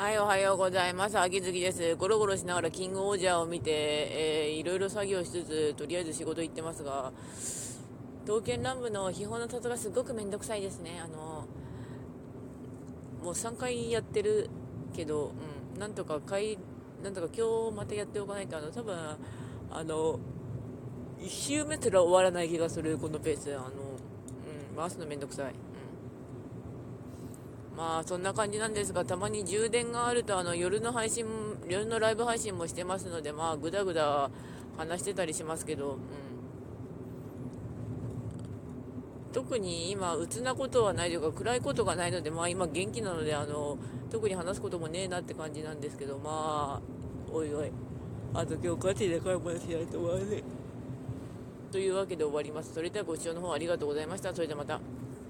はい、おはようございます。秋月です。ゴロゴロしながらキングオージャーを見て、えーいろいろ作業しつつ、とりあえず仕事行ってますが、刀剣乱舞の秘宝の里がすごくめんどくさいですね。あの、もう3回やってるけど、うん、なんとか回、なんとか今日またやっておかないと、あの、多分、あの、1周目すら終わらない気がする、このペース。あの、うん、回すのめんどくさい。うんまあそんな感じなんですが、たまに充電があるとあの夜の配信、夜のライブ配信もしてますので、まあぐだぐだ話してたりしますけど、うん、特に今、鬱なことはないというか、暗いことがないので、まあ今元気なので、あの特に話すこともねえなって感じなんですけど、まあ、おいおい、あと今日ガチで買い物しないと悪い。というわけで終わります。それではご視聴の方ありがとうございました。それではまた。